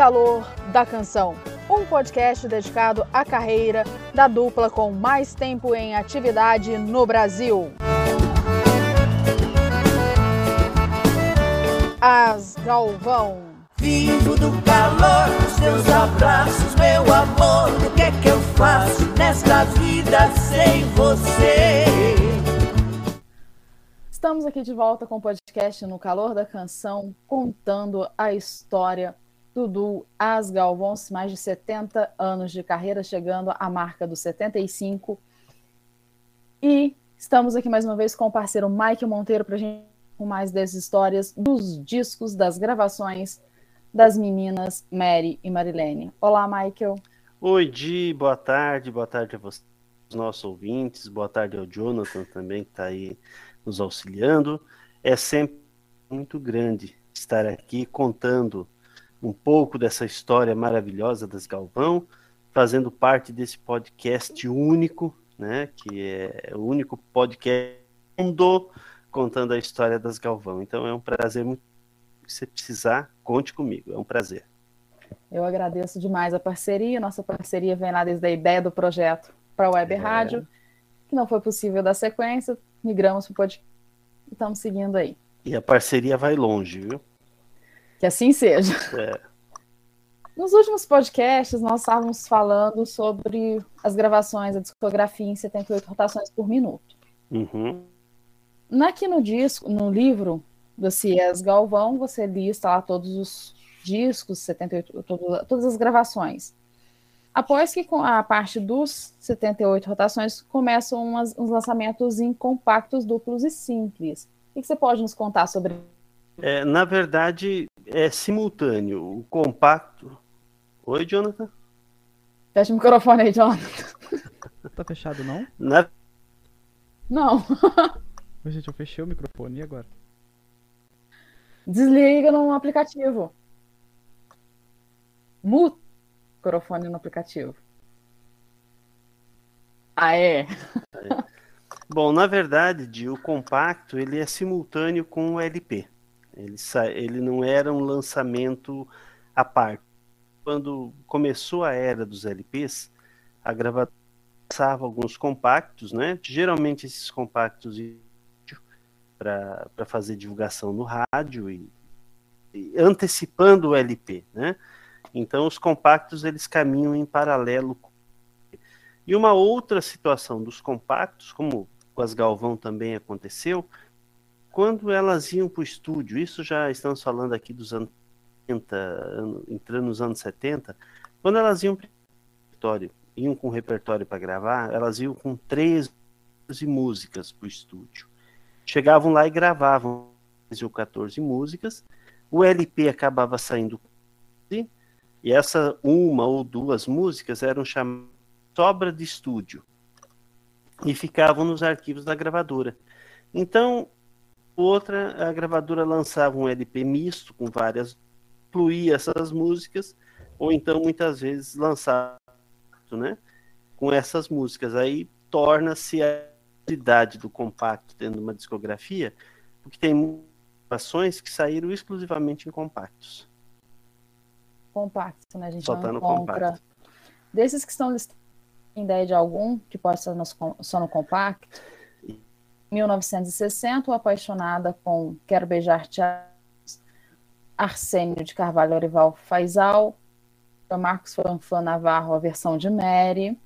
Calor da Canção, um podcast dedicado à carreira da dupla com mais tempo em atividade no Brasil. As Galvão. Vivo do calor dos teus abraços, meu amor. O que é que eu faço nesta vida sem você? Estamos aqui de volta com o podcast No Calor da Canção, contando a história do duo As Galvões, mais de 70 anos de carreira, chegando à marca dos 75. E estamos aqui mais uma vez com o parceiro Mike Monteiro para a gente com mais dessas histórias dos discos, das gravações das meninas Mary e Marilene. Olá, Michael. Oi, Di, boa tarde, boa tarde a vocês, nossos ouvintes, boa tarde ao Jonathan também, que está aí nos auxiliando. É sempre muito grande estar aqui contando um pouco dessa história maravilhosa das Galvão, fazendo parte desse podcast único, né, que é o único podcast do mundo contando a história das Galvão. Então é um prazer muito. Se você precisar, conte comigo. É um prazer. Eu agradeço demais a parceria. Nossa parceria vem lá desde a ideia do projeto para a Web é. Rádio, que não foi possível dar sequência. Migramos para o podcast e estamos seguindo aí. E a parceria vai longe, viu? Que assim seja. É. Nos últimos podcasts, nós estávamos falando sobre as gravações, a discografia em 78 rotações por minuto. Uhum. Aqui no disco, no livro do Cies Galvão, você lista lá todos os discos, 78, todo, todas as gravações. Após que a parte dos 78 rotações começam umas, uns lançamentos em compactos duplos e simples. O que você pode nos contar sobre é, na verdade, é simultâneo. O compacto. Oi, Jonathan? Fecha o microfone aí, Jonathan. Tá fechado, não? Na... Não. Gente, eu fechei o microfone e agora? Desliga no aplicativo. Muta o microfone no aplicativo. Ah, é? é. Bom, na verdade, o compacto ele é simultâneo com o LP. Ele, ele não era um lançamento à parte. Quando começou a era dos LPs, a gravadora lançava alguns compactos, né? Geralmente esses compactos para fazer divulgação no rádio e, e, antecipando o LP, né? Então os compactos eles caminham em paralelo. E uma outra situação dos compactos, como com as Galvão também aconteceu, quando elas iam para o estúdio, isso já estamos falando aqui dos anos 70, entrando nos anos 70, quando elas iam para o repertório, iam com repertório para gravar, elas iam com 13 músicas para o estúdio. Chegavam lá e gravavam 13 ou 14 músicas, o LP acabava saindo e essa uma ou duas músicas eram chamadas sobra de estúdio e ficavam nos arquivos da gravadora. Então, outra, a gravadora lançava um LP misto com várias, incluía essas músicas, ou então muitas vezes lançava, né, com essas músicas. Aí torna-se a idade do compacto tendo uma discografia, porque tem ações que saíram exclusivamente em compactos. Compacto, né? A gente Só tá no compacto. Desses que estão listados, tem ideia de algum que no, só no compacto? 1960, o Apaixonada com Quero Beijar Te Arsênio de Carvalho Orival Faisal, Marcos Fanfan Navarro, a versão de Mary,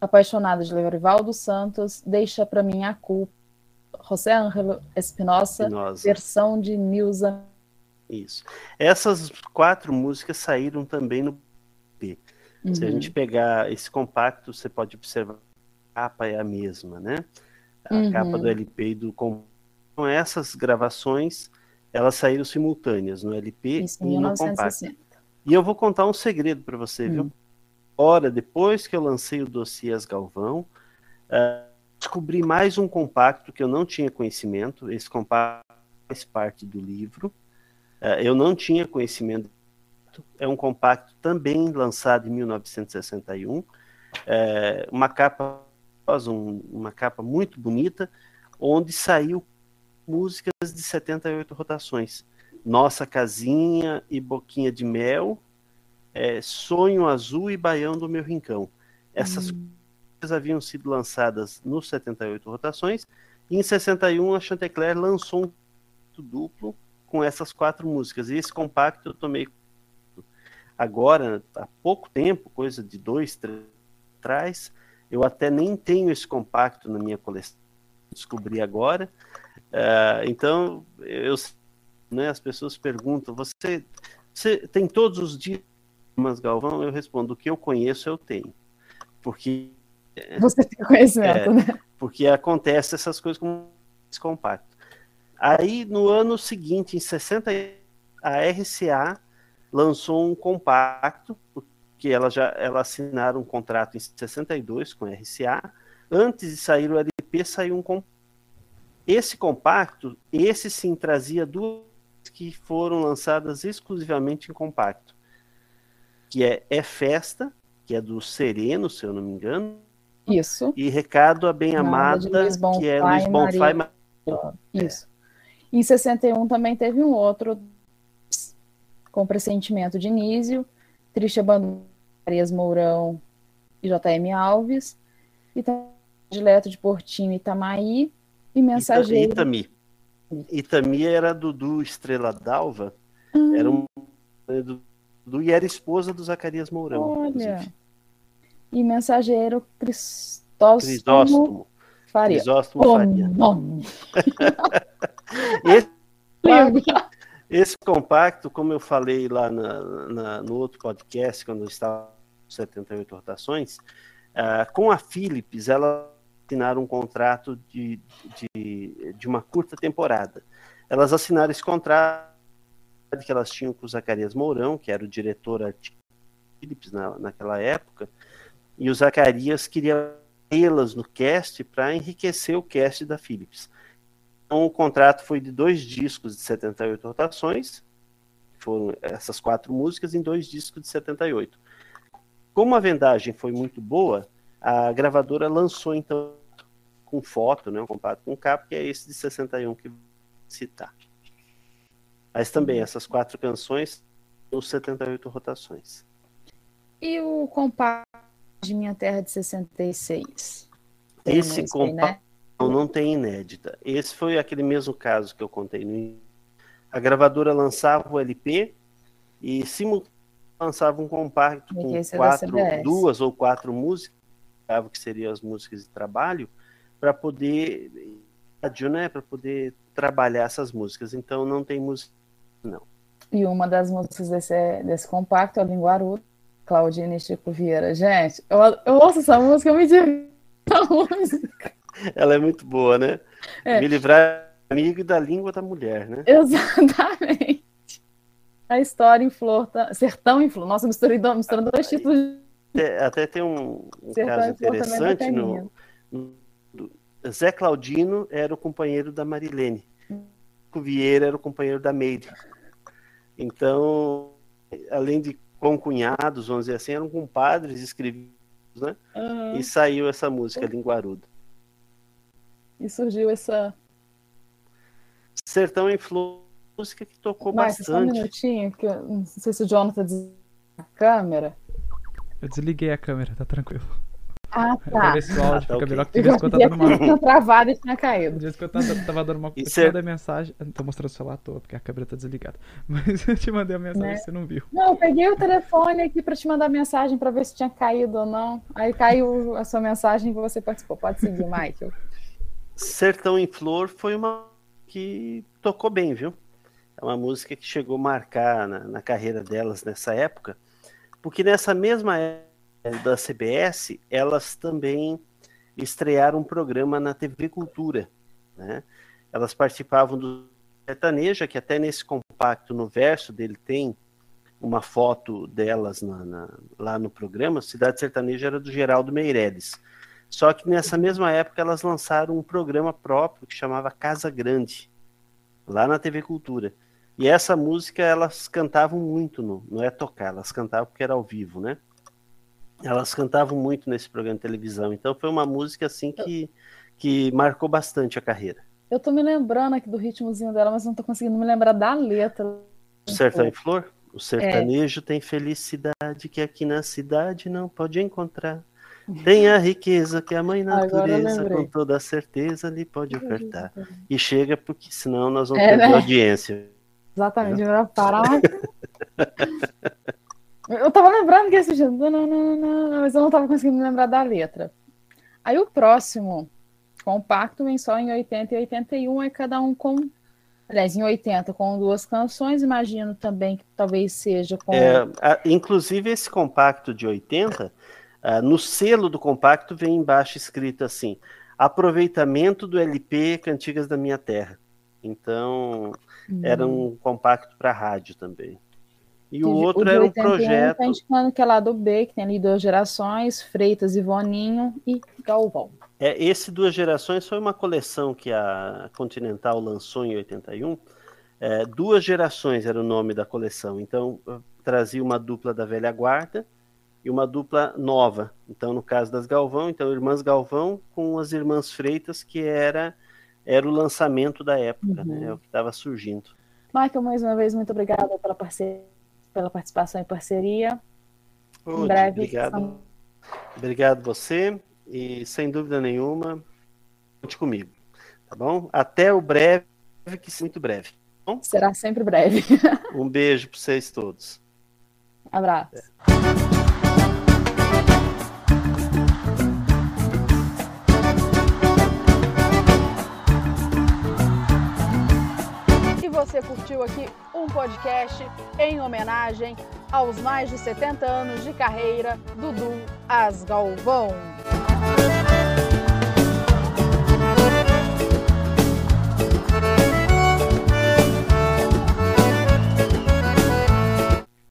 Apaixonada de Lorival Santos, Deixa Pra Mim a Culpa, José Ângelo Espinosa, versão de Nilza. Isso. Essas quatro músicas saíram também no P. Uhum. Se a gente pegar esse compacto, você pode observar a capa é a mesma, né? A uhum. capa do LP e do com essas gravações elas saíram simultâneas no LP Isso, e 1960. no compacto. E eu vou contar um segredo para você, hum. viu? Ora, depois que eu lancei o Dossiês Galvão, uh, descobri mais um compacto que eu não tinha conhecimento. Esse compacto faz parte do livro. Uh, eu não tinha conhecimento. É um compacto também lançado em 1961. É, uma capa uma capa muito bonita, onde saiu músicas de 78 rotações. Nossa Casinha e Boquinha de Mel, é, Sonho Azul e Baião do Meu Rincão. Essas hum. coisas haviam sido lançadas nos 78 rotações, e em 61 a Chantecler lançou um duplo com essas quatro músicas. E esse compacto eu tomei agora, há pouco tempo, coisa de dois, três atrás. Eu até nem tenho esse compacto na minha coleção, descobri agora. Uh, então, eu, né, as pessoas perguntam: você, você tem todos os dias mas Galvão? Eu respondo: o que eu conheço, eu tenho. Porque. Você tem conhecimento, é, né? Porque acontece essas coisas com esse compacto. Aí, no ano seguinte, em 60, a RCA lançou um compacto, que ela já ela assinaram um contrato em 62 com a RCA. Antes de sair o LP, saiu um compacto. Esse compacto, esse sim trazia duas que foram lançadas exclusivamente em compacto, que é É Festa, que é do Sereno, se eu não me engano. Isso. E Recado a Bem Amada, que é Luiz Bonfai. Maria... Isso. É. Em 61 também teve um outro com pressentimento de Nísio, Triste Abandono, Arias Mourão e JM Alves, e Dileto de Portinho Itamaí, e Mensageiro. Itami. Itami era Dudu Estrela d'Alva, hum. era um do, do, e era esposa do Zacarias Mourão. Olha. Inclusive. E mensageiro Cristóstomo, Crisóstomo Faria. Crisóstomo Faria. Nome. esse, esse, compacto, como eu falei lá na, na, no outro podcast, quando eu estava 78 rotações, uh, com a Philips, ela assinaram um contrato de, de, de uma curta temporada. Elas assinaram esse contrato que elas tinham com o Zacarias Mourão, que era o diretor artístico Philips na, naquela época, e o Zacarias queria tê-las no cast para enriquecer o cast da Philips. Então, o contrato foi de dois discos de 78 rotações, foram essas quatro músicas em dois discos de 78. Como a vendagem foi muito boa, a gravadora lançou então com foto, né, um compacto com capa, que é esse de 61 que vou citar. Mas também uhum. essas quatro canções, os 78 rotações. E o compacto de Minha Terra de 66? Tem Esse compacto né? não tem inédita. Esse foi aquele mesmo caso que eu contei no A gravadora lançava o LP e simultaneamente lançava um compacto com quatro, duas ou quatro músicas, que seriam as músicas de trabalho, para poder né, para poder trabalhar essas músicas. Então não tem música não. E uma das músicas desse, desse compacto é o Linguaru, Claudine e Chico Vieira. Gente, eu, eu ouço essa música, eu me divirto música. Ela é muito boa, né? É. Me livrar amigo e da língua da mulher, né? Exatamente. A história em flor, tá... sertão em flor. Nossa, misturando, misturando dois títulos. É, até tem um, um caso é interessante no, no, Zé Claudino era o companheiro da Marilene. O Vieira era o companheiro da Meire. Então, além de concunhados, vamos dizer assim, eram compadres escrevidos, né? Uhum. E saiu essa música, Linguarudo. E surgiu essa. Sertão em Flor, música que tocou Mas, bastante. Só um minutinho, que eu não sei se o Jonathan desligou a câmera. Eu desliguei a câmera, tá tranquilo. Ah, tá. O áudio ah, tá, fica melhor que de vez em quando tá dando uma. Tinha travado e tinha caído. De vez quando eu tava dando uma. Eu te mandei mensagem. Tô mostrando o celular à toa, porque a câmera tá desligada. Mas eu te mandei a mensagem né? e você não viu. Não, eu peguei o telefone aqui pra te mandar mensagem pra ver se tinha caído ou não. Aí caiu a sua mensagem e você participou. Pode seguir, Michael. Sertão em Flor foi uma que tocou bem, viu? É uma música que chegou a marcar na, na carreira delas nessa época, porque nessa mesma época da CBS, elas também estrearam um programa na TV Cultura. Né? Elas participavam do Sertaneja, que até nesse compacto, no verso dele tem uma foto delas na, na, lá no programa, Cidade Sertaneja era do Geraldo Meireles. Só que nessa mesma época elas lançaram um programa próprio que chamava Casa Grande, lá na TV Cultura. E essa música elas cantavam muito, no, não é tocar, elas cantavam porque era ao vivo, né? Elas cantavam muito nesse programa de televisão. Então foi uma música assim que, que marcou bastante a carreira. Eu tô me lembrando aqui do ritmozinho dela, mas não tô conseguindo me lembrar da letra. O Sertão em Flor? O sertanejo é. tem felicidade que aqui na cidade não pode encontrar. Tem a riqueza que a mãe natureza, com toda certeza, lhe pode ofertar. E chega, porque senão nós vamos é, perder né? audiência. Exatamente, vai parar. eu tava lembrando que esse dia, mas eu não tava conseguindo lembrar da letra. Aí o próximo compacto vem só em 80 e 81, é cada um com. Aliás, em 80 com duas canções, imagino também que talvez seja com. É, a, inclusive, esse compacto de 80, Uh, no selo do compacto vem embaixo escrito assim: aproveitamento do LP Cantigas da Minha Terra. Então, uhum. era um compacto para rádio também. E o, o outro era um projeto. Tá indicando que é lá do B, que tem ali duas gerações, Freitas e Voninho e Galvão. É, esse Duas Gerações foi uma coleção que a Continental lançou em 81. É, duas Gerações era o nome da coleção. Então, trazia uma dupla da velha guarda e uma dupla nova. Então, no caso das Galvão, então Irmãs Galvão com as Irmãs Freitas, que era era o lançamento da época, né? uhum. né? É o que estava surgindo. Michael, mais uma vez, muito obrigada pela, pela participação e parceria. em breve. Obrigado. São... Obrigado você e sem dúvida nenhuma, conte comigo, tá bom? Até o breve, que muito breve. Tá Será sempre breve. um beijo para vocês todos. Abraço. É. você curtiu aqui um podcast em homenagem aos mais de 70 anos de carreira do Dudu Asgalvão.